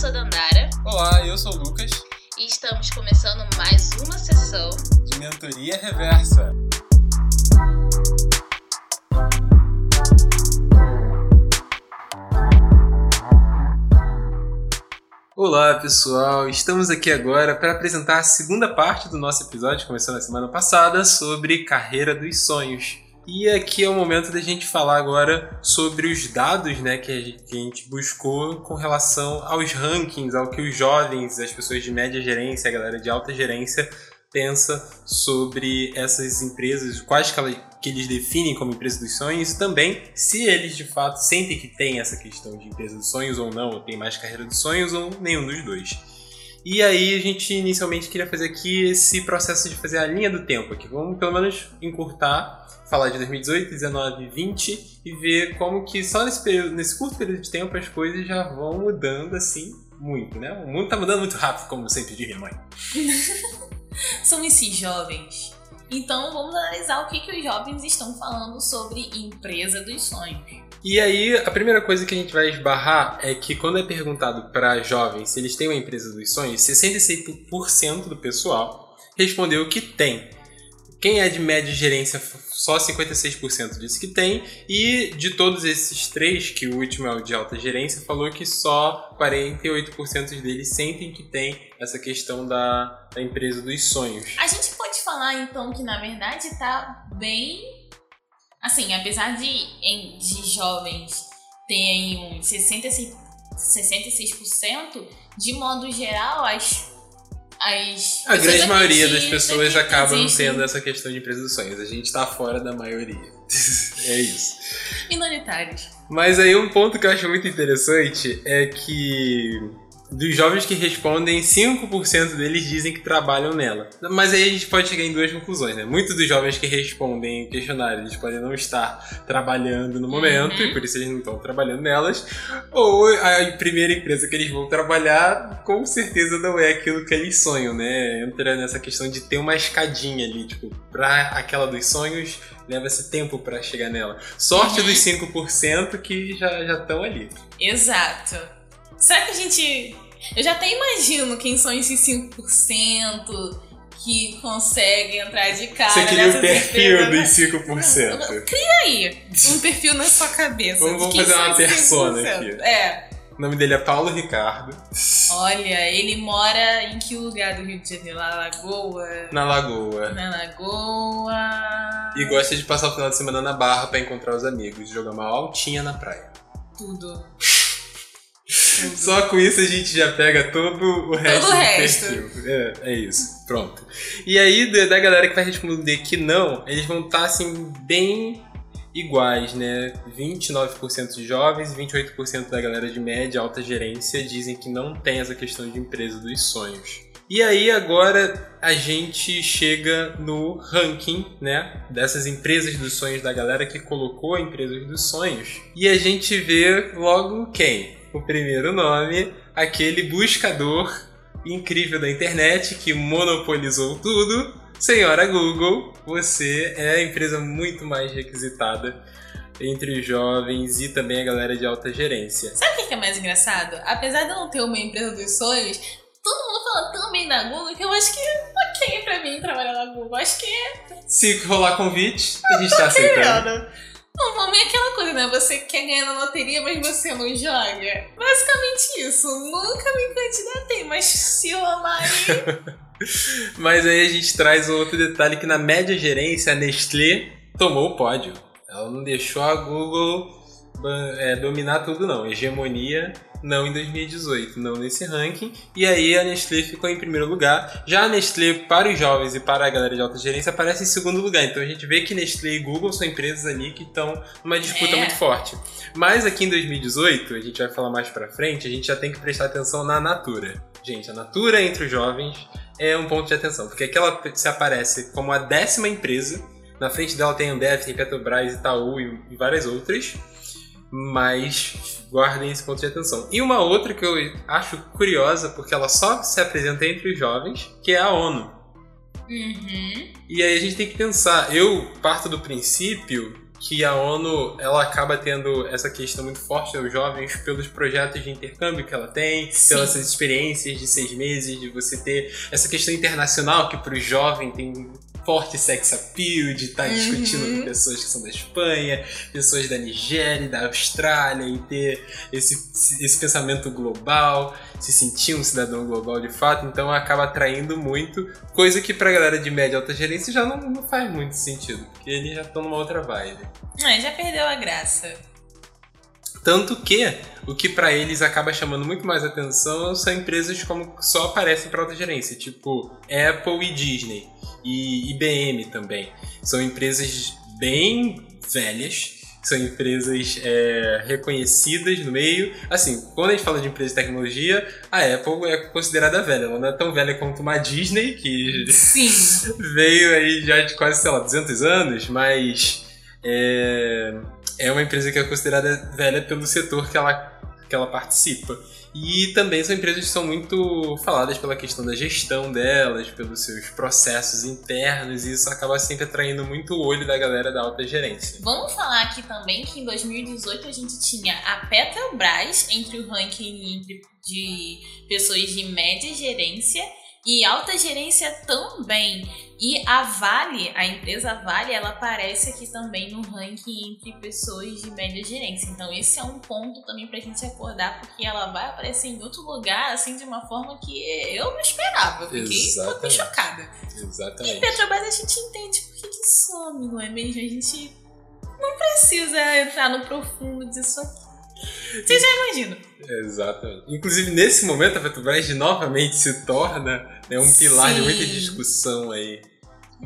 sou Dandara. Olá, eu sou o Lucas. E estamos começando mais uma sessão de Mentoria Reversa. Olá pessoal, estamos aqui agora para apresentar a segunda parte do nosso episódio, começou na semana passada, sobre carreira dos sonhos. E aqui é o momento da gente falar agora sobre os dados né, que, a gente, buscou com relação aos rankings, ao que os jovens, as pessoas de média gerência, a galera de alta gerência pensa sobre essas empresas, quais que, que eles definem como empresa dos sonhos e também se eles de fato sentem que tem essa questão de empresa dos sonhos ou não, ou tem mais carreira dos sonhos ou nenhum dos dois. E aí a gente inicialmente queria fazer aqui esse processo de fazer a linha do tempo aqui. Vamos pelo menos encurtar falar de 2018, 19 20 e ver como que só nesse, período, nesse curto período de tempo as coisas já vão mudando assim muito, né? O mundo tá mudando muito rápido, como sempre diria mãe. São esses jovens. Então vamos analisar o que, que os jovens estão falando sobre empresa dos sonhos. E aí, a primeira coisa que a gente vai esbarrar é que quando é perguntado para jovens se eles têm uma empresa dos sonhos, 66% do pessoal respondeu que tem. Quem é de média gerência só 56% disse que tem, e de todos esses três, que o último é o de alta gerência, falou que só 48% deles sentem que tem essa questão da, da empresa dos sonhos. A gente pode falar então que na verdade tá bem. Assim, apesar de, de jovens terem uns 66%, 66%, de modo geral, as as a grande maioria das pessoas acabam tendo essa questão de empresa dos sonhos. A gente tá fora da maioria. é isso. Minoritários. Mas aí um ponto que eu acho muito interessante é que dos jovens que respondem, 5% deles dizem que trabalham nela. Mas aí a gente pode chegar em duas conclusões, né? Muitos dos jovens que respondem o questionário, eles podem não estar trabalhando no momento, uhum. e por isso eles não estão trabalhando nelas. Ou a primeira empresa que eles vão trabalhar, com certeza não é aquilo que eles sonham, né? Entra nessa questão de ter uma escadinha ali, tipo, pra aquela dos sonhos, leva esse tempo para chegar nela. Sorte uhum. dos 5% que já estão ali. Exato. Será que a gente. Eu já até imagino quem são esses 5% que conseguem entrar de cara. Você queria o perfil dos 5%. Cria aí um perfil na sua cabeça. Vamos, vamos fazer uma persona aqui. É. O nome dele é Paulo Ricardo. Olha, ele mora em que lugar do Rio de Janeiro? Na Lagoa? Na Lagoa. Na Lagoa. E gosta de passar o final de semana na Barra para encontrar os amigos, jogar uma altinha na praia. Tudo. Só com isso a gente já pega todo o resto todo o resto. É, é isso. Pronto. E aí, da galera que vai responder que não, eles vão estar tá, assim, bem iguais, né? 29% de jovens e 28% da galera de média, alta gerência dizem que não tem essa questão de empresa dos sonhos. E aí agora a gente chega no ranking, né, dessas empresas dos sonhos da galera que colocou empresas dos sonhos. E a gente vê logo quem? O primeiro nome, aquele buscador incrível da internet que monopolizou tudo. Senhora Google, você é a empresa muito mais requisitada entre os jovens e também a galera de alta gerência. Sabe o que é mais engraçado? Apesar de eu não ter uma empresa dos sonhos, todo mundo fala tão bem da Google que eu acho que ok pra mim trabalhar na Google. Acho que é. Se rolar convite, a gente tá aceitando. Não, vamos é aquela coisa, né? Você quer ganhar na loteria, mas você não joga. Basicamente isso. Nunca me candidatei, mas se eu amar. mas aí a gente traz um outro detalhe que na média gerência a Nestlé tomou o pódio. Ela não deixou a Google é, dominar tudo, não. Hegemonia não em 2018, não nesse ranking. E aí a Nestlé ficou em primeiro lugar. Já a Nestlé, para os jovens e para a galera de alta gerência, aparece em segundo lugar. Então a gente vê que Nestlé e Google são empresas ali que estão numa disputa é. muito forte. Mas aqui em 2018, a gente vai falar mais pra frente, a gente já tem que prestar atenção na Natura. Gente, a Natura entre os jovens é um ponto de atenção, porque aqui ela se aparece como a décima empresa. Na frente dela tem Ambev, tem Petrobras, Itaú e várias outras mas guardem esse ponto de atenção. E uma outra que eu acho curiosa, porque ela só se apresenta entre os jovens, que é a ONU. Uhum. E aí a gente tem que pensar, eu parto do princípio que a ONU ela acaba tendo essa questão muito forte aos jovens pelos projetos de intercâmbio que ela tem, Sim. pelas experiências de seis meses, de você ter essa questão internacional que para o jovem tem forte sex appeal, de estar tá discutindo com uhum. pessoas que são da Espanha, pessoas da Nigéria, da Austrália, e ter esse, esse pensamento global, se sentir um cidadão global de fato, então acaba atraindo muito, coisa que pra galera de média e alta gerência já não, não faz muito sentido, porque eles já estão numa outra vibe. É, já perdeu a graça. Tanto que o que para eles acaba chamando muito mais atenção são empresas como só aparecem para alta gerência, tipo Apple e Disney e IBM também. São empresas bem velhas, são empresas é, reconhecidas no meio. Assim, quando a gente fala de empresa de tecnologia, a Apple é considerada velha. Ela não é tão velha quanto uma Disney, que veio aí já de quase, sei lá, 200 anos, mas é, é uma empresa que é considerada velha pelo setor que ela, que ela participa. E também são empresas que são muito faladas pela questão da gestão delas, pelos seus processos internos, e isso acaba sempre atraindo muito o olho da galera da alta gerência. Vamos falar aqui também que em 2018 a gente tinha a Petrobras entre o ranking de pessoas de média gerência e alta gerência também. E a Vale, a empresa Vale, ela aparece aqui também no ranking entre pessoas de média gerência. Então esse é um ponto também pra gente acordar, porque ela vai aparecer em outro lugar, assim, de uma forma que eu não esperava. Eu fiquei um pouco chocada. Exatamente. E Petrobras a gente entende por que, que some, não é mesmo? A gente não precisa entrar no profundo disso aqui. Você já imagina. Exatamente. Inclusive, nesse momento, a Petrobras novamente se torna né, um pilar Sim. de muita discussão aí.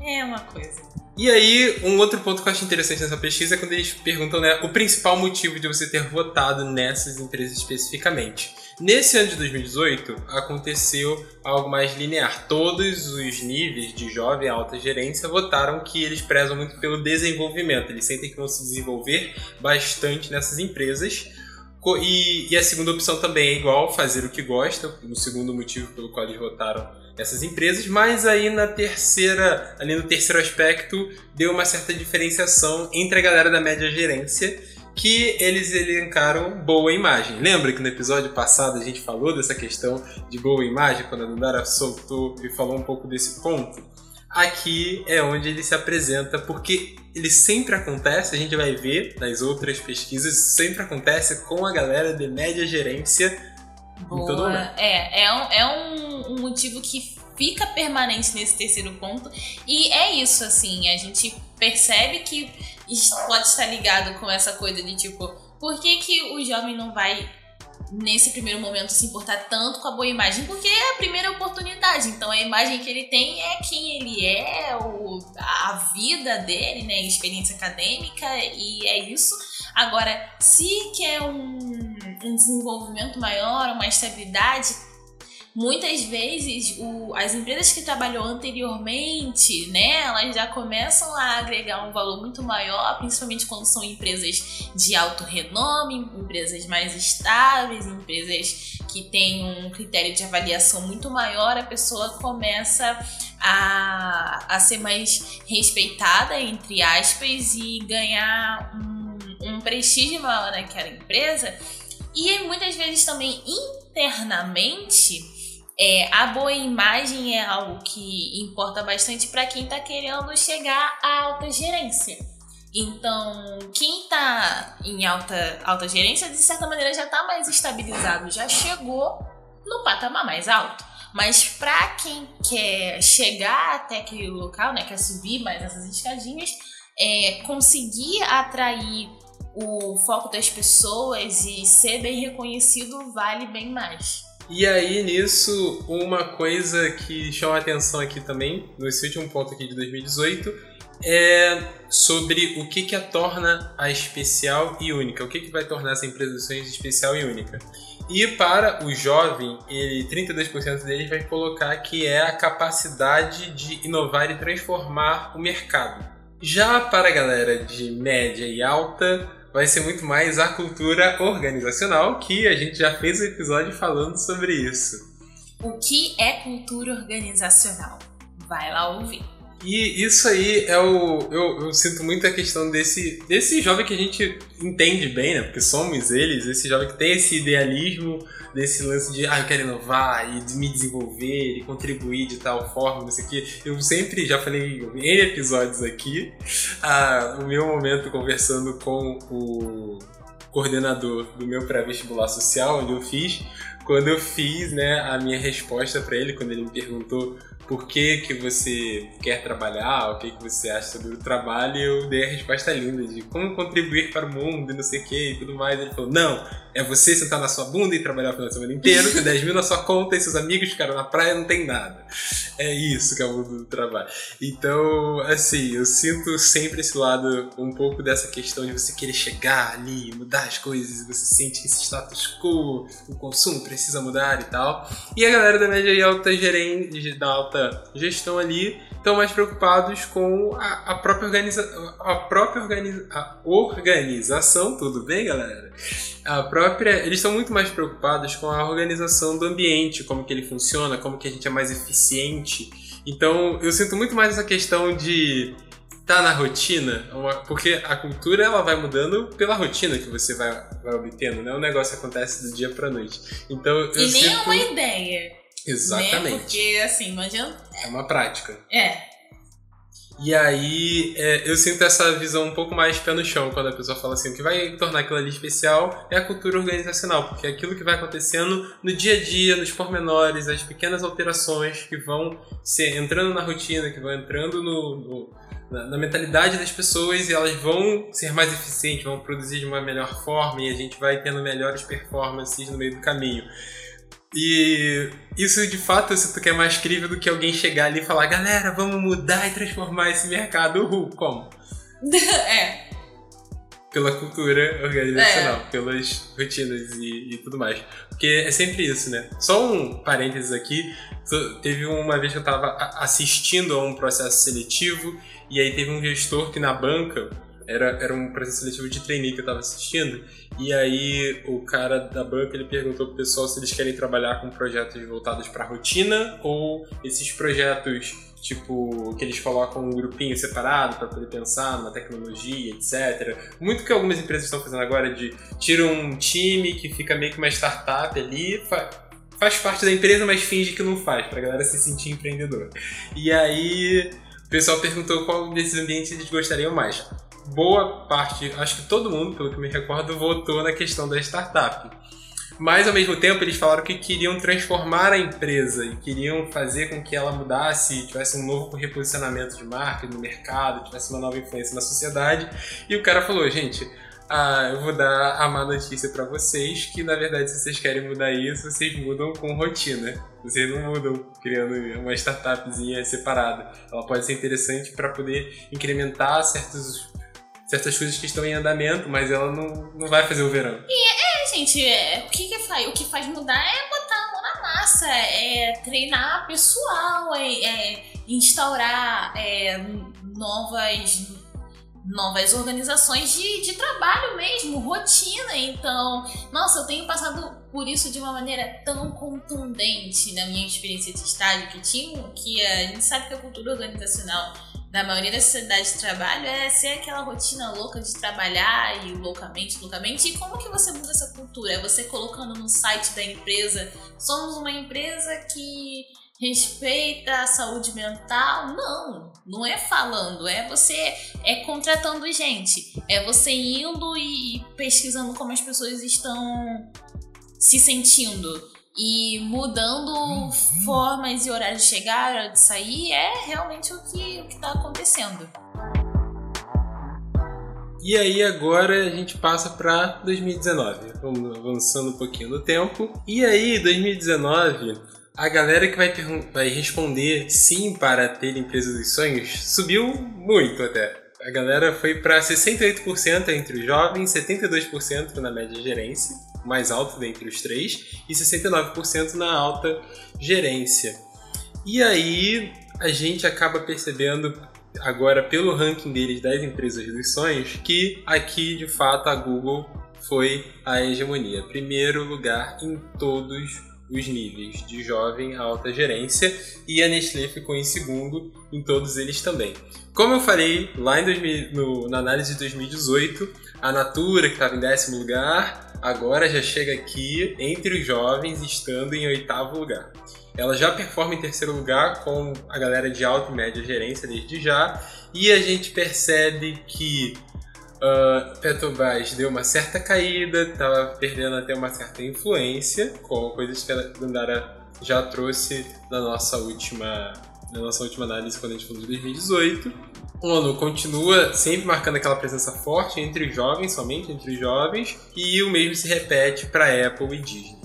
É uma coisa. E aí, um outro ponto que eu acho interessante nessa pesquisa é quando eles perguntam né, o principal motivo de você ter votado nessas empresas especificamente. Nesse ano de 2018, aconteceu algo mais linear. Todos os níveis de jovem alta gerência votaram que eles prezam muito pelo desenvolvimento. Eles sentem que vão se desenvolver bastante nessas empresas e, e, a segunda opção também é igual, fazer o que gosta, o segundo motivo pelo qual eles votaram essas empresas, mas aí na terceira, ali no terceiro aspecto, deu uma certa diferenciação entre a galera da média gerência, que eles elencaram boa imagem. Lembra que no episódio passado a gente falou dessa questão de boa imagem, quando a Nandara soltou e falou um pouco desse ponto? Aqui é onde ele se apresenta, porque ele sempre acontece, a gente vai ver nas outras pesquisas, sempre acontece com a galera de média gerência Boa. É, é, um, é um, um motivo que fica permanente nesse terceiro ponto. E é isso, assim, a gente percebe que pode estar ligado com essa coisa de tipo, por que, que o jovem não vai nesse primeiro momento se importar tanto com a boa imagem, porque é a primeira oportunidade. Então a imagem que ele tem é quem ele é, o, a vida dele, né, experiência acadêmica e é isso. Agora, se quer um, um desenvolvimento maior, uma estabilidade, muitas vezes o, as empresas que trabalhou anteriormente, né, elas já começam a agregar um valor muito maior, principalmente quando são empresas de alto renome, empresas mais estáveis, empresas que têm um critério de avaliação muito maior, a pessoa começa a, a ser mais respeitada, entre aspas, e ganhar um, prestígio maior naquela empresa. E muitas vezes também internamente é, a boa imagem é algo que importa bastante para quem está querendo chegar à alta gerência. Então, quem está em alta, alta gerência, de certa maneira, já está mais estabilizado, já chegou no patamar mais alto. Mas para quem quer chegar até aquele local, né, quer subir mais essas escadinhas, é, conseguir atrair o foco das pessoas e ser bem reconhecido vale bem mais. E aí, nisso, uma coisa que chama a atenção aqui também, nesse último ponto aqui de 2018, é sobre o que, que a torna a especial e única. O que, que vai tornar essa empresa de especial e única. E para o jovem, ele 32% dele vai colocar que é a capacidade de inovar e transformar o mercado. Já para a galera de média e alta, vai ser muito mais a cultura organizacional, que a gente já fez um episódio falando sobre isso. O que é cultura organizacional? Vai lá ouvir. E isso aí é o. Eu, eu, sinto muito a questão desse, desse jovem que a gente entende bem, né? Porque somos eles, esse jovem que tem esse idealismo, desse lance de ah, eu quero inovar e me desenvolver e contribuir de tal forma, não sei o quê. Eu sempre já falei em episódios aqui, ah, o meu momento conversando com o coordenador do meu pré-vestibular social, onde eu fiz, quando eu fiz né, a minha resposta para ele, quando ele me perguntou por que, que você quer trabalhar, o que, que você acha sobre o trabalho, eu dei a resposta linda de como contribuir para o mundo e não sei o que e tudo mais. Ele falou: Não, é você sentar na sua bunda e trabalhar o final de semana inteiro, ter 10 mil na sua conta e seus amigos ficaram na praia não tem nada. É isso que é o mundo do trabalho. Então, assim, eu sinto sempre esse lado, um pouco dessa questão de você querer chegar ali, mudar as coisas, e você sente que esse status quo, o consumo precisa mudar e tal. E a galera da média e alta gerente, da alta gestão ali estão mais preocupados com a, a própria, organiza, a própria organiza, a organização, tudo bem, galera? A própria, eles estão muito mais preocupados com a organização do ambiente, como que ele funciona, como que a gente é mais eficiente. Então, eu sinto muito mais essa questão de estar tá na rotina, porque a cultura ela vai mudando pela rotina que você vai, vai obtendo, né? O negócio acontece do dia para noite. Então, eu e nem é uma ideia. Exatamente. Né? Porque, assim, não adianta. É uma prática. É. E aí é, eu sinto essa visão um pouco mais pé no chão quando a pessoa fala assim: o que vai tornar aquilo ali especial é a cultura organizacional, porque é aquilo que vai acontecendo no dia a dia, nos pormenores, as pequenas alterações que vão ser, entrando na rotina, que vão entrando no, no na, na, mentalidade das pessoas e elas vão ser mais eficientes, vão produzir de uma melhor forma e a gente vai tendo melhores performances no meio do caminho. E isso de fato eu sinto que é mais crível do que alguém chegar ali e falar: galera, vamos mudar e transformar esse mercado. Uhul, como? é. Pela cultura organizacional, é. pelas rotinas e, e, tudo mais. Porque é sempre isso, né? Só um parênteses aqui: teve uma vez que eu estava assistindo a um processo seletivo e aí teve um gestor que na banca era, era um processo seletivo de trainee que eu estava assistindo. E aí o cara da banca ele perguntou pro pessoal se eles querem trabalhar com projetos voltados para rotina ou esses projetos tipo que eles colocam um grupinho separado para poder pensar numa tecnologia, etc. Muito que algumas empresas estão fazendo agora de tiram um time que fica meio que uma startup ali, faz parte da empresa, mas finge que não faz, pra galera se sentir empreendedor. E aí o pessoal perguntou qual desses ambientes eles gostariam mais boa parte, acho que todo mundo, pelo que me recordo, votou na questão da startup. Mas ao mesmo tempo eles falaram que queriam transformar a empresa e queriam fazer com que ela mudasse, tivesse um novo reposicionamento de marca no mercado, tivesse uma nova influência na sociedade. E o cara falou, gente, ah, eu vou dar a má notícia para vocês que na verdade se vocês querem mudar isso, vocês mudam com rotina. Vocês não mudam criando uma startupzinha separada. Ela pode ser interessante para poder incrementar certos certas coisas que estão em andamento, mas ela não, não vai fazer o verão. E é, gente, é, o, que, que faz, o que faz mudar é botar a mão na massa, é treinar pessoal, é, é instaurar é, novas novas organizações de, de trabalho mesmo, rotina. Então, nossa, eu tenho passado por isso de uma maneira tão contundente na minha experiência de estágio que tinha, que a gente sabe que a cultura organizacional na maioria das sociedades de trabalho é ser aquela rotina louca de trabalhar e loucamente, loucamente. E como que você muda essa cultura? É você colocando no site da empresa, somos uma empresa que respeita a saúde mental? Não, não é falando, é você é contratando gente, é você indo e pesquisando como as pessoas estão se sentindo e mudando formas e horários de chegar, de sair, é realmente o que o está acontecendo. E aí agora a gente passa para 2019, vamos avançando um pouquinho no tempo. E aí 2019, a galera que vai, vai responder sim para ter empresa dos sonhos subiu muito até. A galera foi para 68% entre os jovens, 72% na média gerência mais alto dentre os três, e 69% na alta gerência. E aí a gente acaba percebendo agora pelo ranking deles das empresas dos sonhos que aqui de fato a Google foi a hegemonia, primeiro lugar em todos os níveis de jovem a alta gerência e a Nestlé ficou em segundo em todos eles também. Como eu falei lá em 2000, no, na análise de 2018, a Natura, que estava em décimo lugar, agora já chega aqui entre os jovens, estando em oitavo lugar. Ela já performa em terceiro lugar com a galera de alta e média gerência desde já, e a gente percebe que uh, Petrobras deu uma certa caída, estava perdendo até uma certa influência, com coisas que a Dandara já trouxe na nossa última, na nossa última análise quando a gente falou de 2018. O ONU continua sempre marcando aquela presença forte entre jovens, somente entre jovens, e o mesmo se repete para Apple e Disney.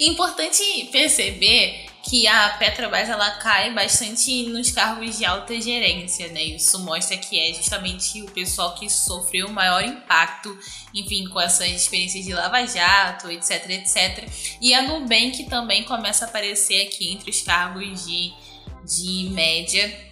Importante perceber que a Petrobras ela cai bastante nos cargos de alta gerência, né? Isso mostra que é justamente o pessoal que sofreu o maior impacto, enfim, com essas experiências de Lava Jato, etc, etc. E a Nubank também começa a aparecer aqui entre os cargos de, de média.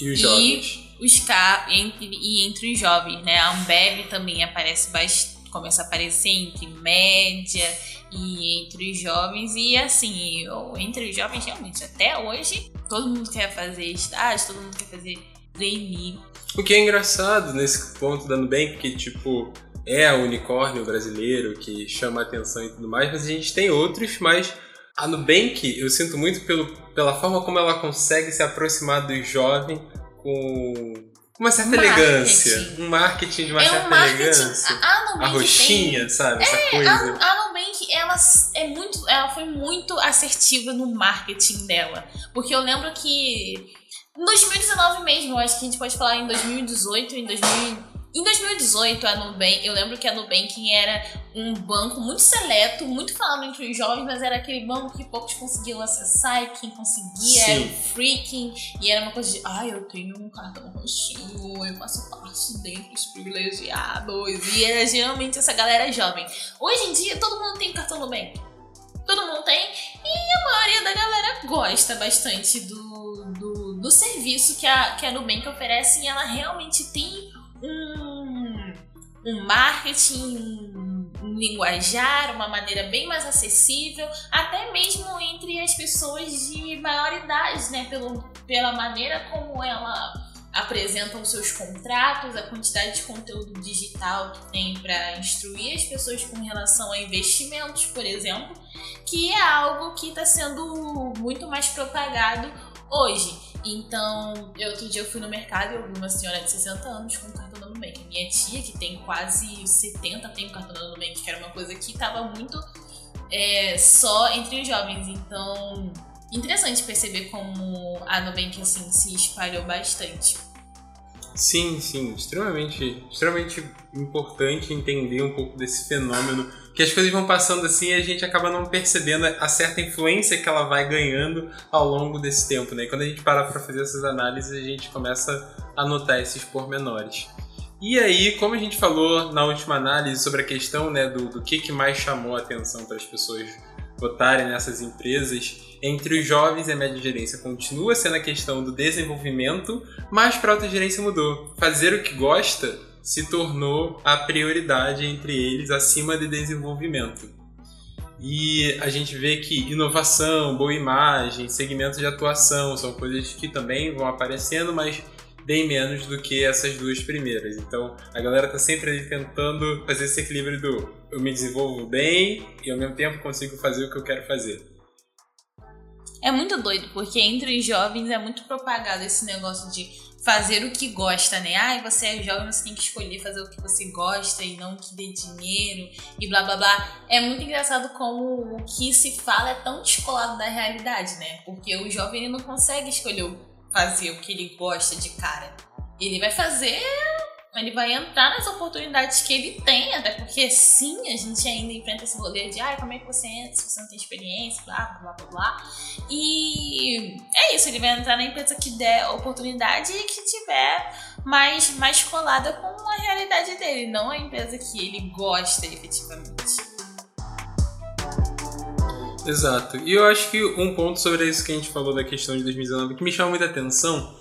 E os jovens. Os car entre, e entre os jovens, né? A Ambev também aparece bastante, começa a aparecer entre média e entre os jovens. E assim, eu, entre os jovens, realmente, até hoje, todo mundo quer fazer estágio, todo mundo quer fazer trainee. O que é engraçado nesse ponto da Nubank, que tipo, é o unicórnio brasileiro que chama atenção e tudo mais, mas a gente tem outros, mas a Nubank, eu sinto muito pelo, pela forma como ela consegue se aproximar do jovem com uma certa marketing. elegância. Um marketing de uma é certa um elegância. A, Nubank a roxinha, tem, sabe? É, Essa coisa. A, a Ela, é muito, ela foi muito assertiva no marketing dela. Porque eu lembro que em 2019 mesmo, acho que a gente pode falar em 2018, em 2000 em 2018, a Nubank, eu lembro que a Nubank era um banco muito seleto, muito falado entre os jovens, mas era aquele banco que poucos conseguiam acessar e quem conseguia Sim. era o freaking. E era uma coisa de, ah, eu tenho um cartão roxinho, eu faço parte dentre os privilegiados. E era geralmente essa galera jovem. Hoje em dia, todo mundo tem cartão Nubank. Todo mundo tem. E a maioria da galera gosta bastante do, do, do serviço que a, que a Nubank oferece. E ela realmente tem um, um marketing, um, um linguajar, uma maneira bem mais acessível, até mesmo entre as pessoas de maior idade, né? Pelo, pela maneira como ela apresenta os seus contratos, a quantidade de conteúdo digital que tem para instruir as pessoas com relação a investimentos, por exemplo, que é algo que está sendo muito mais propagado hoje. Então, eu, outro dia eu fui no mercado e eu vi uma senhora de 60 anos com cartão Minha tia, que tem quase 70, tem um cartão da Nubank, que era uma coisa que estava muito é, só entre os jovens. Então, interessante perceber como a Nubank assim, se espalhou bastante. Sim, sim, extremamente, extremamente importante entender um pouco desse fenômeno, que as coisas vão passando assim e a gente acaba não percebendo a certa influência que ela vai ganhando ao longo desse tempo, né? E quando a gente para para fazer essas análises, a gente começa a notar esses pormenores. E aí, como a gente falou na última análise sobre a questão né, do, do que, que mais chamou a atenção para as pessoas votarem nessas empresas, entre os jovens e a média gerência continua sendo a questão do desenvolvimento, mas para a alta gerência mudou. Fazer o que gosta se tornou a prioridade entre eles acima de desenvolvimento. E a gente vê que inovação, boa imagem, segmentos de atuação são coisas que também vão aparecendo, mas bem menos do que essas duas primeiras. Então a galera tá sempre ali tentando fazer esse equilíbrio do eu me desenvolvo bem e ao mesmo tempo consigo fazer o que eu quero fazer. É muito doido, porque entre os jovens é muito propagado esse negócio de fazer o que gosta, né? Ai, você é jovem, você tem que escolher fazer o que você gosta e não o que dê dinheiro e blá blá blá. É muito engraçado como o que se fala é tão descolado da realidade, né? Porque o jovem ele não consegue escolher fazer o que ele gosta de cara. Ele vai fazer ele vai entrar nas oportunidades que ele tem, até porque sim, a gente ainda enfrenta esse rolê de ah, como é que você entra se você não tem experiência, blá blá blá blá. E é isso, ele vai entrar na empresa que der oportunidade e que tiver mais, mais colada com a realidade dele, não a empresa que ele gosta efetivamente. Exato. E eu acho que um ponto sobre isso que a gente falou da questão de 2019 que me chama muita atenção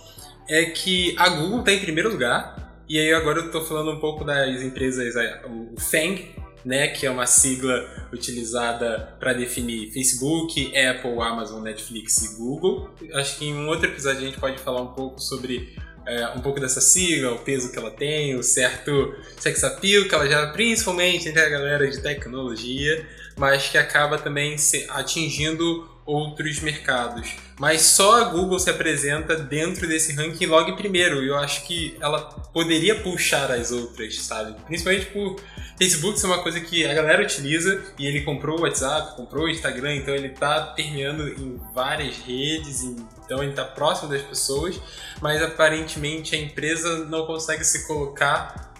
é que a Google está em primeiro lugar e aí agora eu tô falando um pouco das empresas, o FANG, né, que é uma sigla utilizada para definir Facebook, Apple, Amazon, Netflix e Google. Acho que em um outro episódio a gente pode falar um pouco sobre é, um pouco dessa sigla, o peso que ela tem, o certo sex appeal que ela já, principalmente entre a galera de tecnologia, mas que acaba também atingindo outros mercados. Mas só a Google se apresenta dentro desse ranking logo em primeiro. E eu acho que ela poderia puxar as outras, sabe? Principalmente por Facebook ser uma coisa que a galera utiliza e ele comprou o WhatsApp, comprou o Instagram, então ele tá permeando em várias redes, então ele tá próximo das pessoas, mas aparentemente a empresa não consegue se colocar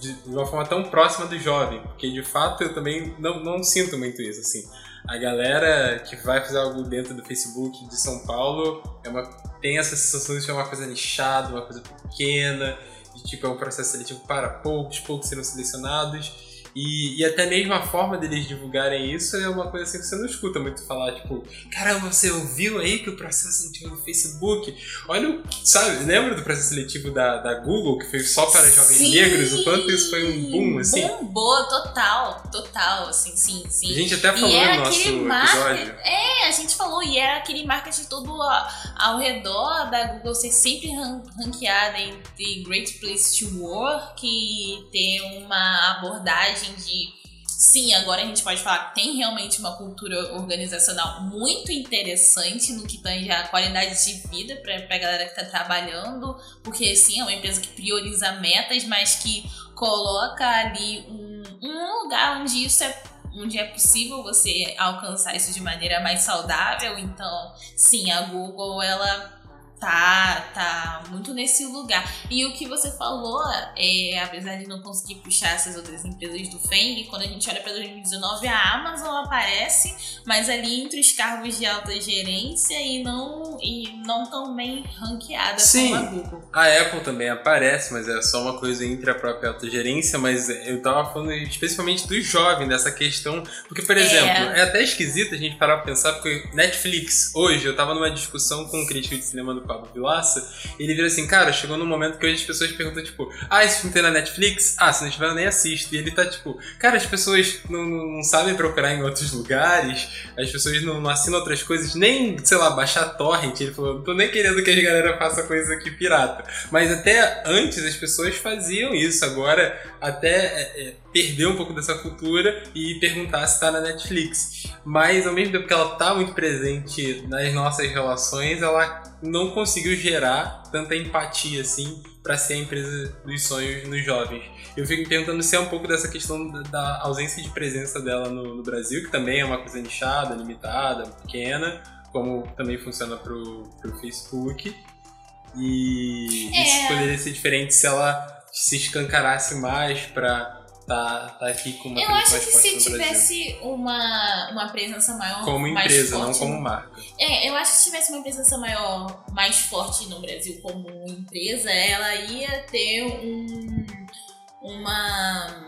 de uma forma tão próxima do jovem, porque de fato eu também não, não sinto muito isso, assim a galera que vai fazer algo dentro do Facebook de São Paulo é uma, tem essa sensação de ser uma coisa nichada, uma coisa pequena, de tipo é um processo seletivo para poucos, poucos serão selecionados. E, e até mesmo a forma deles divulgarem isso é uma coisa assim que você não escuta muito falar, tipo, caramba, você ouviu aí que o processo seletivo do Facebook, olha o sabe, lembra do processo seletivo da, da Google, que foi só para jovens sim, negros, o quanto isso foi um boom, assim? Bombou, total, total, assim, sim, sim. A gente até falou no nosso episódio. É, a gente falou, e era aquele marketing todo ao redor da Google ser sempre ranqueada entre Great Place to Work e ter uma abordagem de sim, agora a gente pode falar que tem realmente uma cultura organizacional muito interessante no que tange a qualidade de vida para a galera que está trabalhando, porque sim, é uma empresa que prioriza metas, mas que coloca ali um, um lugar onde isso é onde é possível você alcançar isso de maneira mais saudável. Então, sim, a Google ela tá, tá muito nesse lugar. E o que você falou, é, apesar de não conseguir puxar essas outras empresas do FENG, quando a gente olha para 2019, a Amazon aparece, mas ali entre os cargos de alta gerência e não, e não tão bem ranqueada Sim, como a Google. A Apple também aparece, mas é só uma coisa entre a própria alta gerência, mas eu tava falando especificamente do jovem, dessa questão, porque, por exemplo, é, é até esquisito a gente parar pra pensar, porque Netflix, hoje, eu tava numa discussão com um crítico de cinema do Pablo Vilaça, ele vira assim, cara, chegou num momento que hoje as pessoas perguntam, tipo, ah, esse filme tem na Netflix? Ah, se não tiver, eu nem assisto. E ele tá, tipo, cara, as pessoas não, não, sabem procurar em outros lugares, as pessoas não, não, assinam outras coisas, nem, sei lá, baixar torrent. Ele falou, não tô nem querendo que a galera faça coisa aqui pirata. Mas até antes as pessoas faziam isso, agora até é, é, perder um pouco dessa cultura e perguntar se tá na Netflix. Mas ao mesmo tempo que ela tá muito presente nas nossas relações, ela não conseguiu gerar tanta empatia assim para ser a empresa dos sonhos nos jovens. Eu fico me perguntando se é um pouco dessa questão da ausência de presença dela no, no Brasil, que também é uma coisa nichada, limitada, pequena, como também funciona pro, pro Facebook. E é. isso poderia ser diferente se ela se escancarasse mais para tá, tá aqui com uma Eu acho que se tivesse uma, uma presença maior. Como empresa, não como marca. É, eu acho que se tivesse uma presença maior, mais forte no Brasil como empresa, ela ia ter um, uma,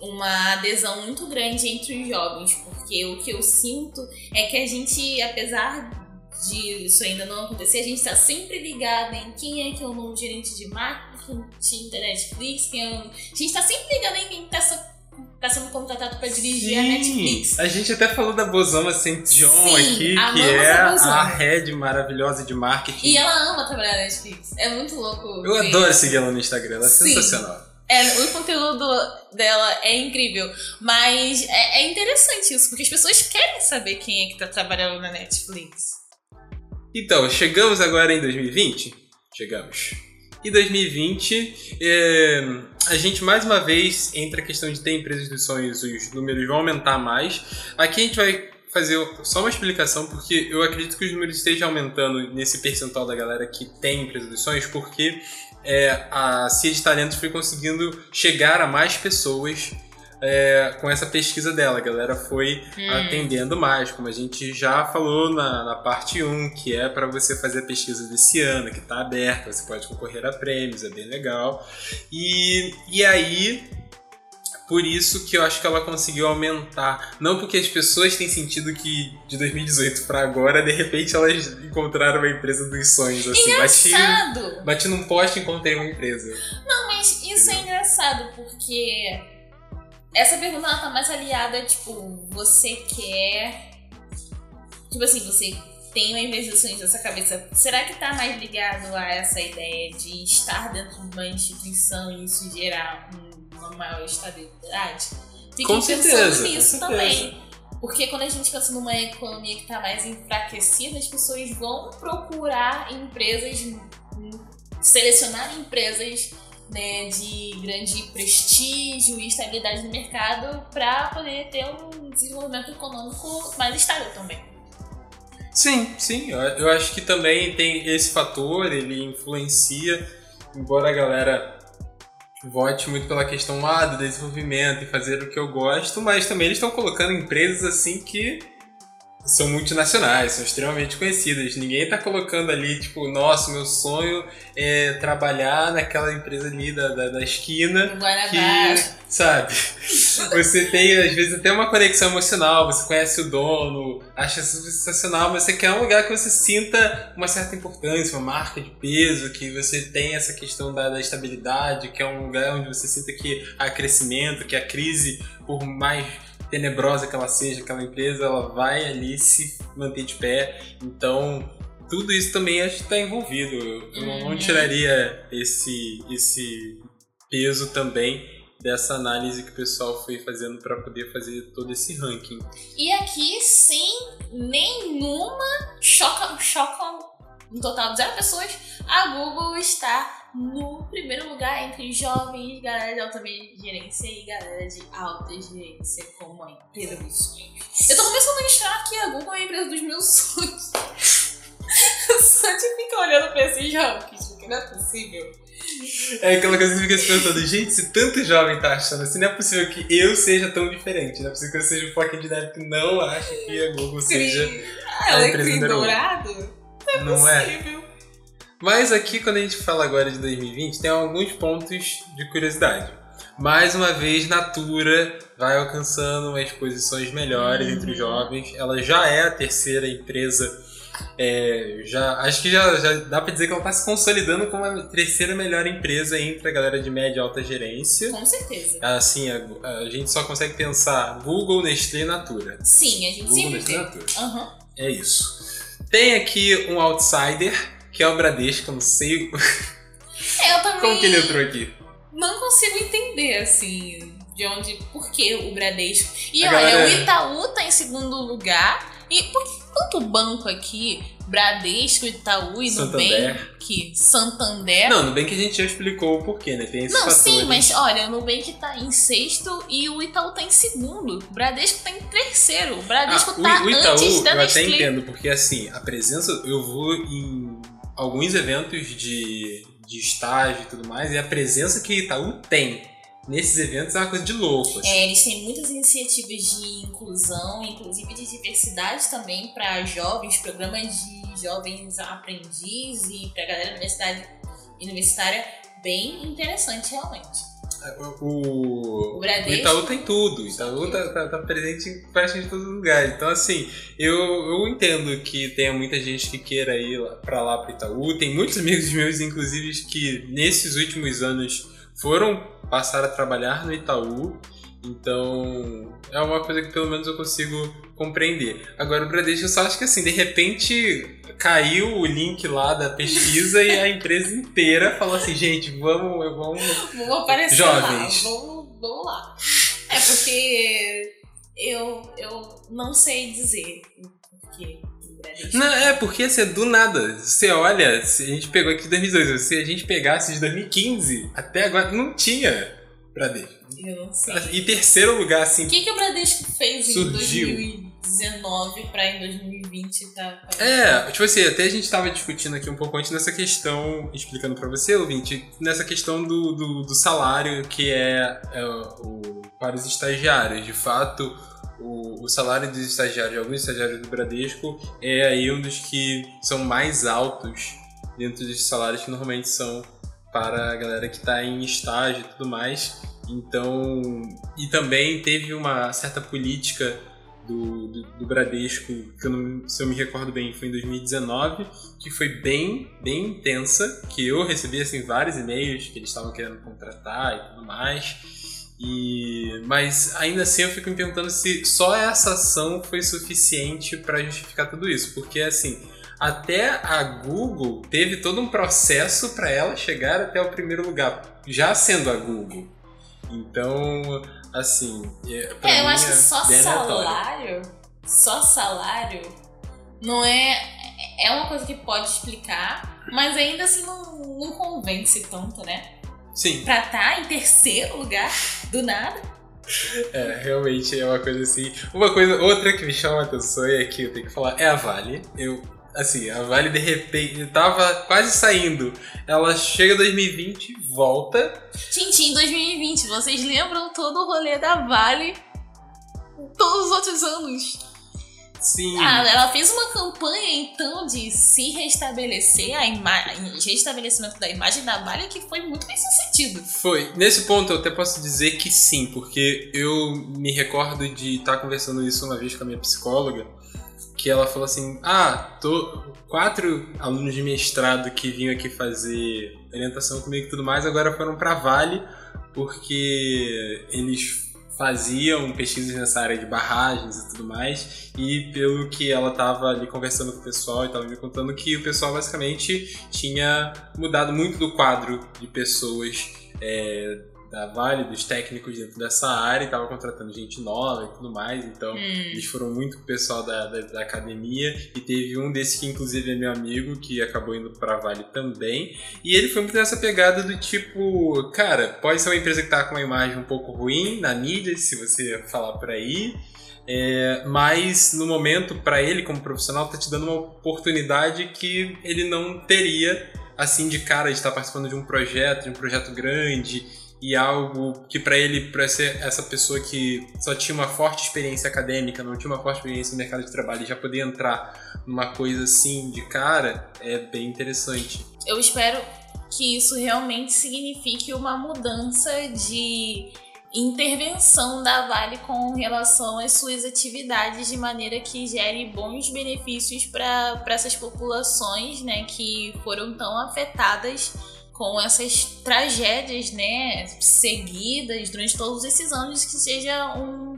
uma adesão muito grande entre os jovens, porque o que eu sinto é que a gente, apesar de isso ainda não acontecer, a gente está sempre ligado em quem é que é o novo gerente de marketing da Netflix, quem é o... a gente está sempre ligado em quem está tá sendo contratado para dirigir Sim. a Netflix. A gente até falou da Bosama St. John Sim, aqui, que é a head maravilhosa de marketing. E ela ama trabalhar na Netflix. É muito louco. Eu adoro seguir ela no Instagram, ela é Sim. sensacional. É, o conteúdo dela é incrível. Mas é, é, interessante isso, porque as pessoas querem saber quem é que tá trabalhando na Netflix. Então, chegamos agora em 2020? Chegamos. E 2020, é, a gente mais uma vez entra a questão de ter empresas dos sonhos, os números vão aumentar mais. Aqui a gente vai fazer só uma explicação, porque eu acredito que os números estejam aumentando nesse percentual da galera que tem empresa dos sonhos, porque é, a Cia de Talentos foi conseguindo chegar a mais pessoas é, com essa pesquisa dela. A galera foi hum. atendendo mais, como a gente já falou na, na parte 1, que é para você fazer a pesquisa desse ano, que está aberta, você pode concorrer a prêmios, é bem legal. E, e aí, por isso que eu acho que ela conseguiu aumentar. Não porque as pessoas têm sentido que de 2018 para agora, de repente elas encontraram uma empresa dos sonhos. Assim. Engraçado! Bati, bati num poste e encontrei uma empresa. Não, mas isso é engraçado porque essa pergunta ela tá mais aliada, tipo, você quer. Tipo assim, você tem uma investigação nessa cabeça. Será que tá mais ligado a essa ideia de estar dentro de uma instituição e isso gerar uma maior estabilidade? Fiquei Com certeza, nisso com também. Porque quando a gente pensa numa economia que está mais enfraquecida, as pessoas vão procurar empresas, selecionar empresas né, de grande prestígio e estabilidade no mercado para poder ter um desenvolvimento econômico mais estável também. Sim, sim. Eu acho que também tem esse fator, ele influencia, embora a galera vote muito pela questão ah, do desenvolvimento e fazer o que eu gosto, mas também eles estão colocando empresas assim que são multinacionais, são extremamente conhecidas. Ninguém está colocando ali, tipo, nossa, meu sonho é trabalhar naquela empresa ali da, da, da esquina. Que, sabe? Você tem, às vezes, até uma conexão emocional, você conhece o dono, acha sensacional, mas você quer um lugar que você sinta uma certa importância, uma marca de peso, que você tem essa questão da, da estabilidade, que é um lugar onde você sinta que há crescimento, que a crise, por mais tenebrosa que ela seja, aquela empresa, ela vai ali se manter de pé. Então, tudo isso também acho que está envolvido. Eu não, não uhum. tiraria esse, esse peso também dessa análise que o pessoal foi fazendo para poder fazer todo esse ranking. E aqui, sem nenhuma choca, choca um total de zero pessoas, a Google está no primeiro lugar entre jovens, galera de alta gerência e galera de alta gerência como a empresa dos sonhos. Eu tô começando a achar que a Google é a empresa dos meus sonhos. Só de ficar olhando pra esses jovens, porque não é possível. É aquela coisa que fica se perguntando, gente, se tanto jovem tá achando assim, não é possível que eu seja tão diferente. Não é possível que eu seja um fucking de que não acha que a Google seja. Ah, ela é dourado? Não é não é? Mas aqui, quando a gente fala agora de 2020, tem alguns pontos de curiosidade. Mais uma vez, Natura vai alcançando umas posições melhores uhum. entre os jovens. Ela já é a terceira empresa. É, já, acho que já, já dá para dizer que ela está se consolidando como a terceira melhor empresa entre a galera de média e alta gerência. Com certeza. Assim, a, a gente só consegue pensar Google, Nestlé e Natura. Sim, a gente Google, sempre Nestlé, Natura. Uhum. É isso. Tem aqui um outsider que é o Bradesco, eu não sei. É, eu também. Como que ele entrou aqui? Não consigo entender, assim, de onde. Por que o Bradesco. E a olha, galera... o Itaú tá em segundo lugar. E por que tanto banco aqui? Bradesco, Itaú e Santander. Nubank, Santander. Não, Nubank a gente já explicou o porquê, né? Tem esses Não, fatores. sim, mas olha, o Nubank tá em sexto e o Itaú tá em segundo. O Bradesco tá em terceiro. O Bradesco ah, tá o, o Itaú, antes da eu Nestlé. até entendo, porque assim, a presença. Eu vou em alguns eventos de, de estágio e tudo mais, e a presença que Itaú tem nesses eventos é uma coisa de louco. Assim. É, eles têm muitas iniciativas de inclusão, inclusive de diversidade também para jovens, programas de jovens aprendizes e para a galera universidade, universitária, bem interessante realmente. O, o, o Itaú tem tudo. O Itaú tá, tá, tá, presente em praticamente todos os lugares. Então, assim, eu, eu entendo que tenha muita gente que queira ir para lá pro Itaú. Tem muitos amigos meus, inclusive, que nesses últimos anos foram passar a trabalhar no Itaú. Então, é uma coisa que pelo menos eu consigo compreender. Agora, o Bradesco, eu só acho que assim, de repente caiu o link lá da pesquisa e a empresa inteira falou assim: gente, vamos. Vamos, vamos aparecer Jovens. lá, vamos, vamos lá. É porque eu, eu não sei dizer porque. Não, é porque assim, do nada. Você olha, se a gente pegou aqui de 2002, se a gente pegasse de 2015 até agora, não tinha Bradesco. Eu não sei. E terceiro lugar, assim. O que, que o Bradesco fez surgiu. em 2019 pra em 2020 tá. é, tipo assim, até a gente tava discutindo aqui um pouco antes nessa questão, explicando pra você, ouvinte, nessa questão do, do, do salário que é, é o, para os estagiários. De fato, o, o, salário dos estagiários, de alguns estagiários do Bradesco, é aí um dos que são mais altos dentro dos salários que normalmente são para a galera que está em estágio e tudo mais. Então, e também teve uma certa política do, do, do, Bradesco, que eu não, se eu me recordo bem, foi em 2019, que foi bem, bem intensa, que eu recebi assim, vários e-mails que eles estavam querendo contratar e tudo mais. E, mas ainda assim eu fico me perguntando se só essa ação foi suficiente para justificar tudo isso, porque assim, até a Google teve todo um processo para ela chegar até o primeiro lugar, já sendo a Google. Então, assim, é, é eu acho que só salário, só salário não é é uma coisa que pode explicar, mas ainda assim não, não convence tanto, né? Sim. Pra estar tá em terceiro lugar, do nada. É, realmente é uma coisa assim. Uma coisa, outra que me chama a atenção e aqui eu tenho que falar é a Vale. Eu, assim, a Vale de repente tava quase saindo. Ela chega 2020, volta. Tintim 2020, vocês lembram todo o rolê da Vale todos os outros anos? Sim. Ah, ela fez uma campanha, então, de se restabelecer a imagem, restabelecimento da imagem da Vale que foi muito bem sucedido. Foi. Nesse ponto eu até posso dizer que sim, porque eu me recordo de estar conversando isso uma vez com a minha psicóloga, que ela falou assim: Ah, tô quatro alunos de mestrado que vinham aqui fazer orientação comigo e tudo mais, agora foram para Vale porque eles faziam pesquisas nessa área de barragens e tudo mais, e pelo que ela estava ali conversando com o pessoal e estava me contando que o pessoal basicamente tinha mudado muito do quadro de pessoas é, da Vale, dos técnicos dentro dessa área, e tava contratando gente nova e tudo mais, então hum. eles foram muito com o pessoal da, da, da, academia, e teve um desses que inclusive é meu amigo, que acabou indo pra Vale também, e ele foi muito nessa pegada do tipo, cara, pode ser uma empresa que tá com uma imagem um pouco ruim na mídia, se você falar por aí, é, mas no momento, para ele como profissional, tá te dando uma oportunidade que ele não teria assim de cara de estar participando de um projeto, de um projeto grande e algo que para ele, para ser essa pessoa que só tinha uma forte experiência acadêmica, não tinha uma forte experiência no mercado de trabalho e já poder entrar numa coisa assim de cara, é bem interessante. Eu espero que isso realmente signifique uma mudança de intervenção da Vale com relação às suas atividades de maneira que gere bons benefícios para essas populações né, que foram tão afetadas com essas tragédias, né, seguidas durante todos esses anos, que seja um,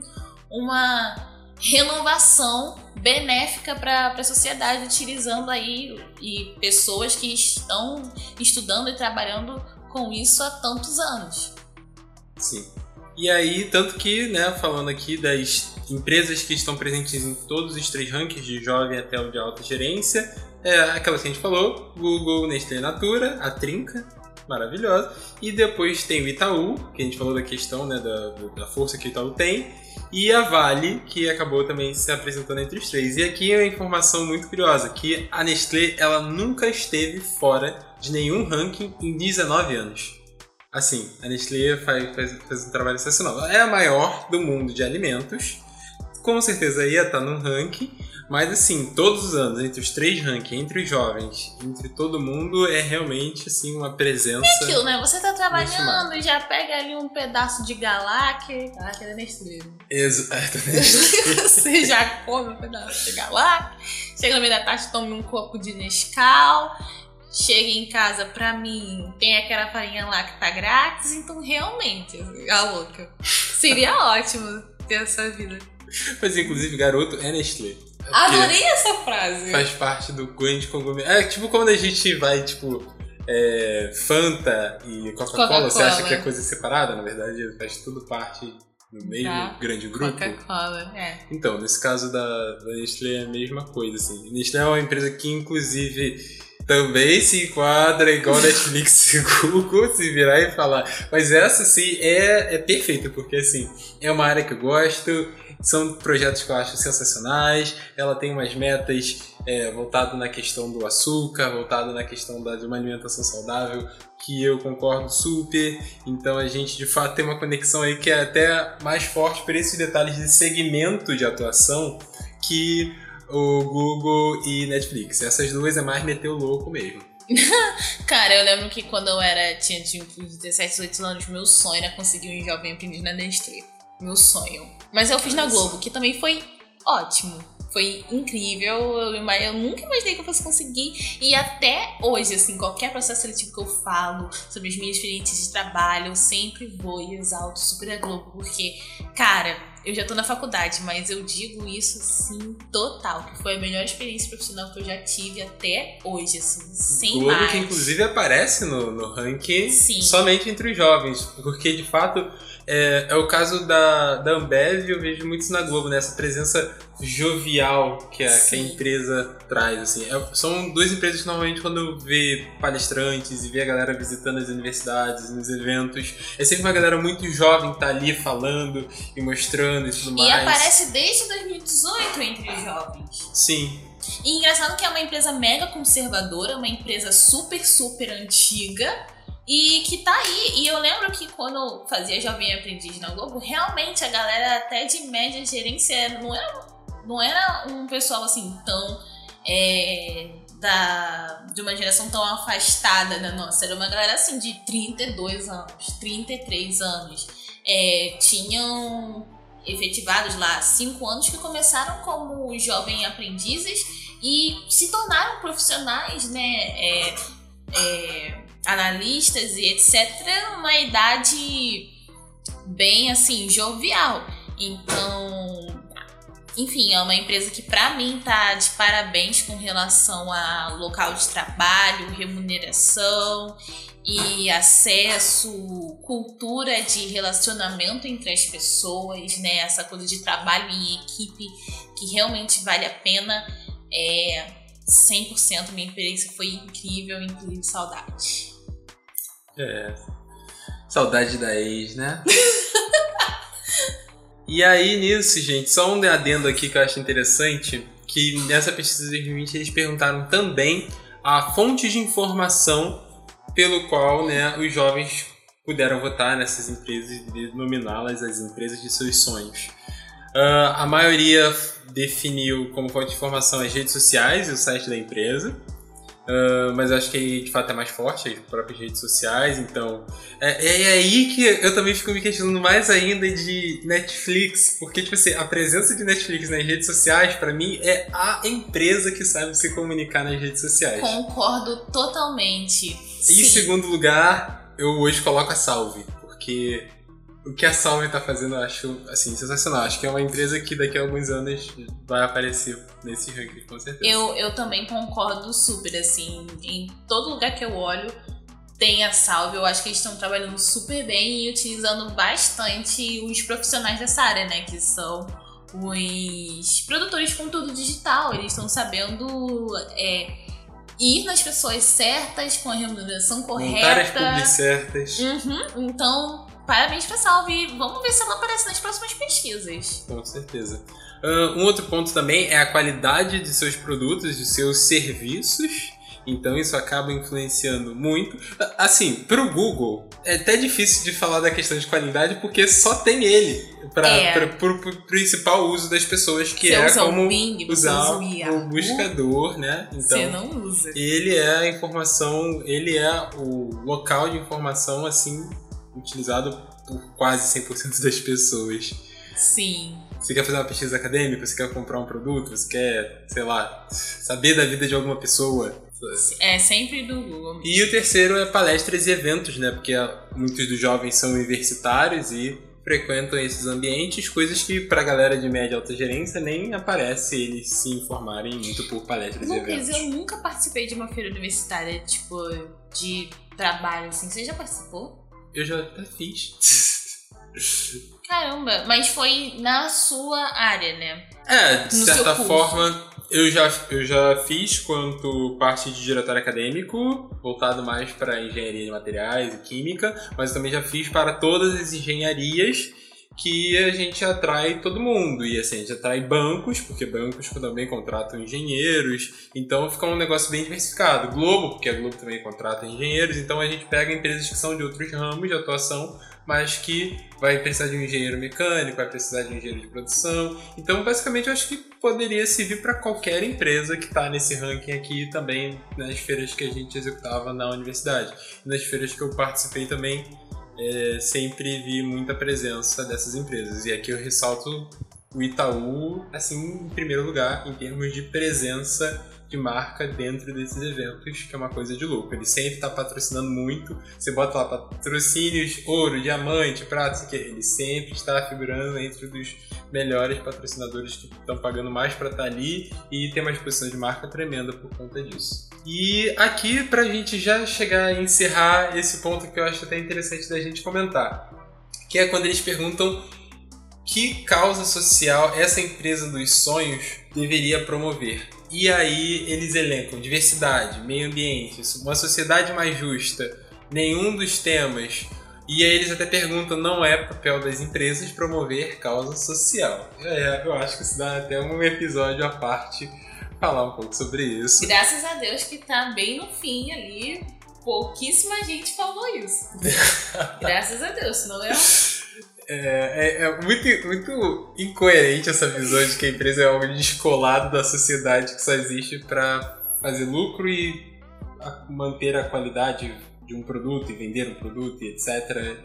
uma renovação benéfica para a sociedade, utilizando aí e pessoas que estão estudando e trabalhando com isso há tantos anos. Sim. E aí, tanto que, né, falando aqui das empresas que estão presentes em todos os três rankings, de jovem até o de alta gerência, é aquela que a gente falou, Google, Nestlé Natura, a Trinca, maravilhosa. E depois tem o Itaú, que a gente falou da questão né, da, da força que o Itaú tem. E a Vale, que acabou também se apresentando entre os três. E aqui é uma informação muito curiosa, que a Nestlé ela nunca esteve fora de nenhum ranking em 19 anos. Assim, a Nestlé faz, faz, faz um trabalho excepcional. Ela é a maior do mundo de alimentos. Com certeza ia estar no ranking, mas assim, todos os anos, entre os três rankings, entre os jovens, entre todo mundo, é realmente assim uma presença. É aquilo, né? Você tá trabalhando e já pega ali um pedaço de galáquia. Galáquia da Nestlé. Exato. Você já come um pedaço de galáquia. Chega no meio da tarde, toma um copo de Nescau. Chega em casa, pra mim, tem aquela farinha lá que tá grátis, então realmente, a louca. Seria ótimo ter essa vida. Mas inclusive, garoto é Nestlé. Adorei essa frase. Faz parte do grande conglomerado. É tipo quando a gente vai, tipo, é, Fanta e Coca-Cola, Coca você acha que é coisa separada? Na verdade, faz tudo parte do mesmo da grande grupo. Coca-Cola, é. Então, nesse caso da, da Nestlé é a mesma coisa, assim. Nestlé é uma empresa que, inclusive, também se enquadra igual Netflix e Google se virar e falar. Mas essa, sim, é, é perfeita, porque, assim, é uma área que eu gosto, são projetos que eu acho sensacionais. Ela tem umas metas é, voltado na questão do açúcar, voltado na questão da, de uma alimentação saudável, que eu concordo super. Então a gente de fato tem uma conexão aí que é até mais forte por esses detalhes de segmento de atuação que o Google e Netflix. Essas duas é mais meter o louco mesmo. Cara, eu lembro que quando eu era, tinha, tinha 17, 18 anos, meu sonho era conseguir um jovem aprendiz na Nestlé. Meu sonho. Mas eu fiz na Globo, que também foi ótimo. Foi incrível, eu, eu nunca imaginei que eu fosse conseguir. E até hoje, assim, qualquer processo seletivo que eu falo sobre as minhas experiências de trabalho, eu sempre vou e exalto super a Globo, porque, cara, eu já tô na faculdade, mas eu digo isso assim, total, que foi a melhor experiência profissional que eu já tive até hoje, assim, sem Globo mais. que inclusive aparece no, no ranking Sim. somente entre os jovens, porque de fato é, é o caso da, da Ambev, eu vejo muito isso na Globo, né? Essa presença jovial que a, que a empresa traz, assim. É- são duas empresas que normalmente quando vê palestrantes e vê a galera visitando as universidades, nos eventos, é sempre uma galera muito jovem que tá ali falando e mostrando e tudo E mais. aparece desde 2018 entre os jovens. Sim, E engraçado que é uma empresa mega conservadora, uma empresa super, super antiga e que tá aí. E eu lembro que quando eu fazia Jovem Aprendiz na Globo, realmente a galera até de média gerência não era, não era um pessoal assim tão. é, da, de uma geração tão afastada da nossa. Era uma galera assim de 32 anos, 33 anos. É, tinham efetivados lá cinco anos que começaram como jovem aprendizes e se tornaram profissionais, né? é, é, analistas e etc. Uma idade bem assim jovial. Então, enfim, é uma empresa que pra mim tá de parabéns com relação a local de trabalho, remuneração e acesso, cultura de relacionamento entre as pessoas, né? Essa coisa de trabalho em equipe que realmente vale a pena. É 100% minha experiência foi incrível, inclusive saudade. É. Saudade da ex, né? e aí, nisso, gente, só um adendo aqui que eu acho interessante, que nessa pesquisa de 2020 eles perguntaram também a fonte de informação pelo qual né, os jovens puderam votar nessas empresas e denominá-las as empresas de seus sonhos. Ah, a maioria definiu como fonte de informação as redes sociais e o site da empresa. Ah, mas eu acho que de fato é mais forte as próprias redes sociais, então é, é aí que eu também fico me questionando mais ainda de Netflix, porque tipo assim, a presença de Netflix nas redes sociais pra mim é a empresa que sabe se comunicar nas redes sociais. Concordo totalmente. E Sim. em segundo lugar, eu hoje coloco a Salve, porque o que a Salve tá fazendo eu acho assim sensacional. Acho que é uma empresa que daqui a alguns anos vai aparecer nesse ranking com certeza. Eu, eu também concordo super, assim, em todo lugar que eu olho tem a salve. Eu acho que eles estão trabalhando super bem e utilizando bastante os profissionais dessa área, né? Que são os produtores de conteúdo digital. Eles estão sabendo é, ir nas pessoas certas, com a remuneração Montar as correta. certas. Uhum, então, parabéns pra Salve. Vamos ver se ela aparece nas próximas pesquisas. Com certeza. Ah, um outro ponto também é a qualidade de seus produtos, de seus serviços. Então isso acaba influenciando muito. Ah, Assim, pro Google é até difícil de falar da questão de qualidade porque só tem ele para É. pro principal uso das pessoas que você é como o Bing, você usar usa o o Yahoo, buscador, né? Você Então não usa. ele é a informação, ele é o local de informação assim utilizado por quase 100% das pessoas. Sim. Você quer fazer uma pesquisa acadêmica, você quer comprar um produto, você quer, sei lá, saber da vida de alguma pessoa. É sempre do Google. E o terceiro é palestras e eventos, né? Porque muitos dos jovens são universitários e frequentam esses ambientes, coisas que pra galera de média e alta gerência nem aparece eles se informarem muito por palestras e Lucas, eventos. eu nunca participei de uma feira universitária, tipo, de trabalho, assim. Você já participou? Eu já até fiz. Caramba, mas foi na sua área, né? É, de No certa forma, eu já, eu já fiz quanto parte de diretório acadêmico, voltado mais para engenharia de materiais e química, mas eu também já fiz para todas as engenharias que a gente atrai todo mundo. E assim, a gente atrai bancos, porque bancos também contratam engenheiros, então fica um negócio bem diversificado. Globo, porque a Globo também contrata engenheiros, então a gente pega empresas que são de outros ramos de atuação, mas que vai precisar de um engenheiro mecânico, vai precisar de um engenheiro de produção. Então, basicamente, eu acho que poderia servir para qualquer empresa que está nesse ranking aqui também nas feiras que a gente executava na universidade. Nas feiras que eu participei também, é, sempre vi muita presença dessas empresas. E aqui eu ressalto o Itaú, assim, em primeiro lugar, em termos de presença de marca dentro desses eventos, que é uma coisa de louco. Ele sempre está patrocinando muito. Você bota lá patrocínios, ouro, diamante, prata, que ele sempre está figurando entre os melhores patrocinadores que estão pagando mais para estar tá ali e tem uma exposição de marca tremenda por conta disso. E aqui, para a gente já chegar a encerrar esse ponto que eu acho até interessante da gente comentar, que é quando eles perguntam que causa social essa empresa dos sonhos deveria promover. E aí eles elencam diversidade, meio ambiente, uma sociedade mais justa, nenhum dos temas. E aí eles até perguntam, não é papel das empresas promover causa social. É, eu acho que isso dá até um episódio à parte falar um pouco sobre isso. Graças a Deus que tá bem no fim ali, pouquíssima gente falou isso. Graças a Deus, senão eu é, é, é, muito, muito incoerente essa visão de que a empresa é algo descolado da sociedade que só existe para fazer lucro e manter a qualidade de um produto e vender um produto e etc.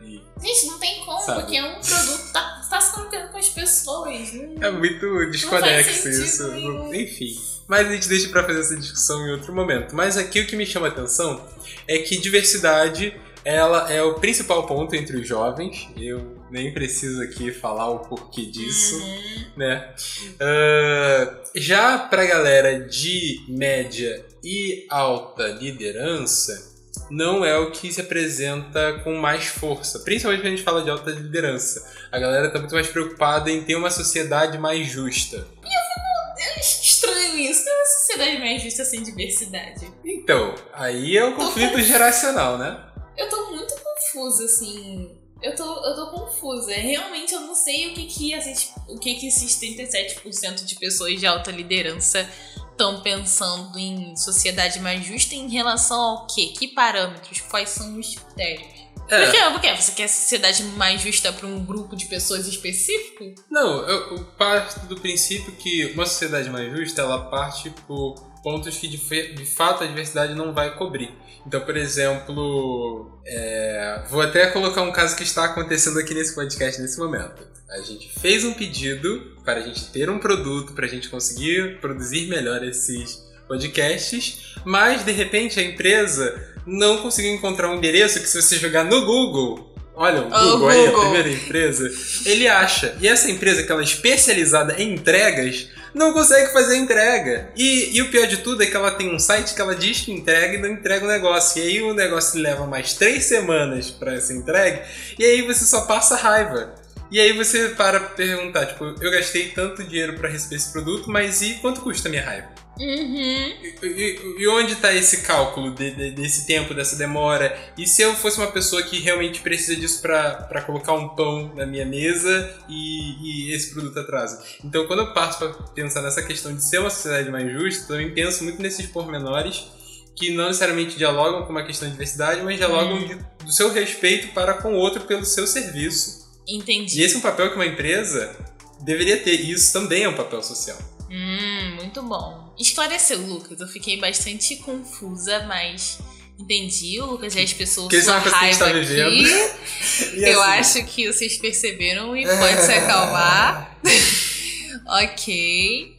E, Gente, não tem como, sabe? porque é um produto tá, tá se colocando com as pessoas. Não, é muito desconexo isso. Nenhum. Enfim. Mas a gente deixa para fazer essa discussão em outro momento. Mas aqui o que me chama a atenção é que diversidade ela é o principal ponto entre os jovens. Eu nem preciso aqui falar o porquê disso, uhum. né? Uh, já pra galera de média e alta liderança, não é o que se apresenta com mais força. Principalmente quando a gente fala de alta liderança. A galera tá muito mais preocupada em ter uma sociedade mais justa. E eu estranho isso. Não é uma sociedade mais justa sem diversidade. Então, aí é o conflito geracional, né? Eu tô muito confusa, assim. Eu tô, eu tô confusa. Realmente eu não sei o que que, esses, o que, que esses 37% de pessoas de alta liderança estão pensando em sociedade mais justa em relação ao quê? Que parâmetros? Quais são os critérios? É. Por, quê? Por quê? Você quer sociedade mais justa para um grupo de pessoas específico? Não, eu, eu parto do princípio que uma sociedade mais justa ela parte por pontos que de, de fato a diversidade não vai cobrir. Então, por exemplo, é, vou até colocar um caso que está acontecendo aqui nesse podcast nesse momento. A gente fez um pedido para a gente ter um produto, para a gente conseguir produzir melhor esses podcasts, mas de repente a empresa não conseguiu encontrar um endereço que se você jogar no Google Olha, o Google, Google aí, a primeira empresa, ele acha. E essa empresa, que ela é especializada em entregas, não consegue fazer entrega. E, e o pior de tudo é que ela tem um site que ela diz que entrega e não entrega o negócio. E aí o negócio leva mais três semanas para ser entregue, e aí você só passa raiva. E aí você para perguntar, tipo, eu gastei tanto dinheiro para receber esse produto, mas e quanto custa a minha raiva? Uhum. E, e, onde está esse cálculo de, de, desse tempo, dessa demora? E se eu fosse uma pessoa que realmente precisa disso para colocar um pão na minha mesa e, e, esse produto atrasa? Então, quando eu passo para pensar nessa questão de ser uma sociedade mais justa, também penso muito nesses pormenores que não necessariamente dialogam com uma questão de diversidade, mas dialogam uhum. de, do seu respeito para com o outro pelo seu serviço. Entendi. E esse é um papel que uma empresa deveria ter, e isso também é um papel social. Hum, muito bom. Esclareceu, Lucas. Eu fiquei bastante confusa, mas entendi. O Lucas já expressou que sua raiva tá aqui. Eu assim... acho que vocês perceberam e pode se acalmar. ok.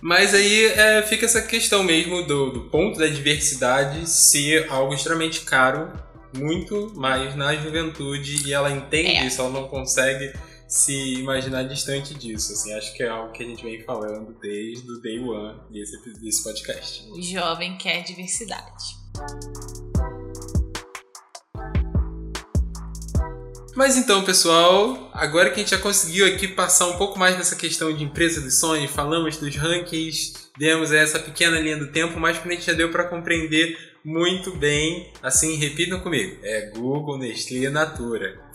Mas aí é, fica essa questão mesmo do, do ponto da diversidade ser algo extremamente caro, muito mais na juventude, e ela entende é. isso, ela não consegue se imaginar distante disso. Assim, acho que é algo que a gente vem falando desde o day one desse, desse podcast. O jovem quer diversidade. Mas então, pessoal, agora que a gente já conseguiu aqui passar um pouco mais dessa questão de empresa dos sonhos, falamos dos rankings, demos essa pequena linha do tempo, mas que a gente já deu para compreender muito bem, assim, repitam comigo, é Google, Nestlé, Natura.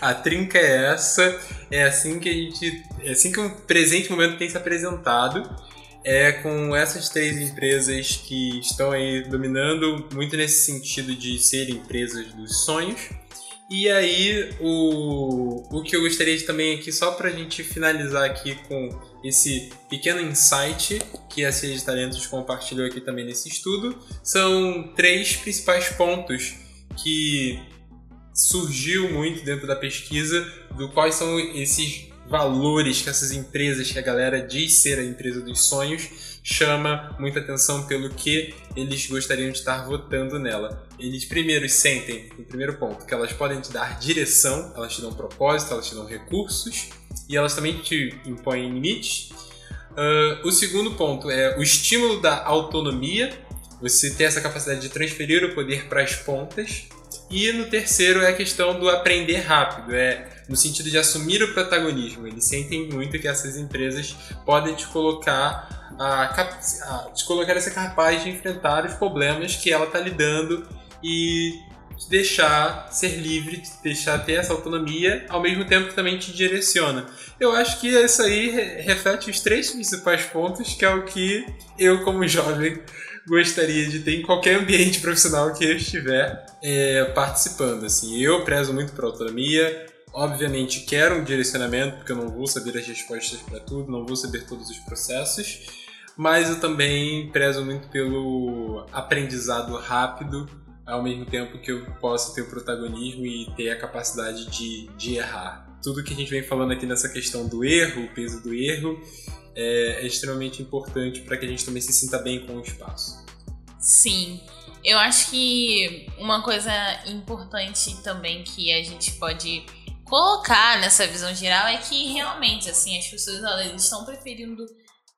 A trinca é essa, é assim que a gente. É assim que o presente momento tem se apresentado. É com essas três empresas que estão aí dominando muito nesse sentido de serem empresas dos sonhos. E aí, o, o que eu gostaria de também aqui, só para a gente finalizar aqui com esse pequeno insight que a Cia de Talentos compartilhou aqui também nesse estudo, são três principais pontos que surgiu muito dentro da pesquisa do quais são esses valores que essas empresas, que a galera diz ser a empresa dos sonhos, chama muita atenção pelo que eles gostariam de estar votando nela. Eles primeiro sentem, no primeiro ponto, que elas podem te dar direção, elas te dão propósito, elas te dão recursos e elas também te impõem limites. Uh, o segundo ponto é o estímulo da autonomia, você ter essa capacidade de transferir o poder para as pontas. E no terceiro é a questão do aprender rápido, é no sentido de assumir o protagonismo. Eles sentem muito que essas empresas podem te colocar a, a te colocar essa capaz de enfrentar os problemas que ela está lidando e te deixar ser livre, te deixar ter essa autonomia, ao mesmo tempo que também te direciona. Eu acho que isso aí reflete os três principais pontos, que é o que eu, como jovem, gostaria de ter em qualquer ambiente profissional que eu estiver é, participando. Assim, eu prezo muito por autonomia. Obviamente quero um direcionamento, porque eu não vou saber as respostas para tudo, não vou saber todos os processos, mas eu também prezo muito pelo aprendizado rápido, ao mesmo tempo que eu possa ter o protagonismo e ter a capacidade de, de errar. Tudo que a gente vem falando aqui nessa questão do erro, o peso do erro, é, é extremamente importante para que a gente também se sinta bem com o espaço. Sim. Eu acho que uma coisa importante também que a gente pode colocar nessa visão geral é que realmente assim as pessoas elas estão preferindo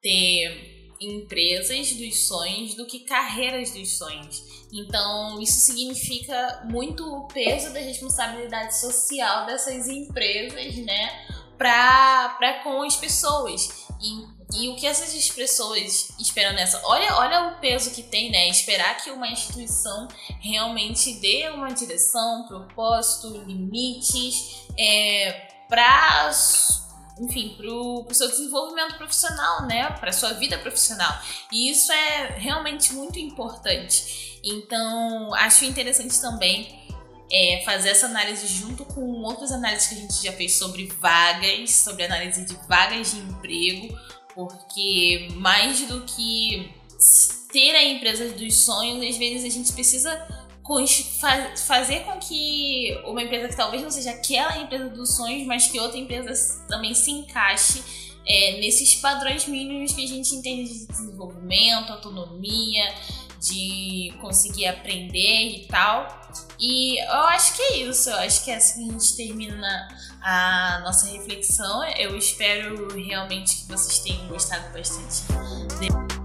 ter empresas dos sonhos do que carreiras dos sonhos. Então, isso significa muito o peso da responsabilidade social dessas empresas, né, para com as pessoas. E, e o que essas pessoas esperam nessa? Olha, olha o peso que tem, né? Esperar que uma instituição realmente dê uma direção, propósito, limites é, para enfim, para o seu desenvolvimento profissional, né? Para sua vida profissional. E isso é realmente muito importante. Então, acho interessante também é, fazer essa análise junto com outras análises que a gente já fez sobre vagas, sobre análise de vagas de emprego, porque mais do que ter a empresa dos sonhos, às vezes a gente precisa fazer com que uma empresa que talvez não seja aquela empresa dos sonhos, mas que outra empresa também se encaixe é, nesses padrões mínimos que a gente entende de desenvolvimento, autonomia, de conseguir aprender e tal. E eu acho que é isso, eu acho que é assim que a gente termina a nossa reflexão. Eu espero realmente que vocês tenham gostado bastante.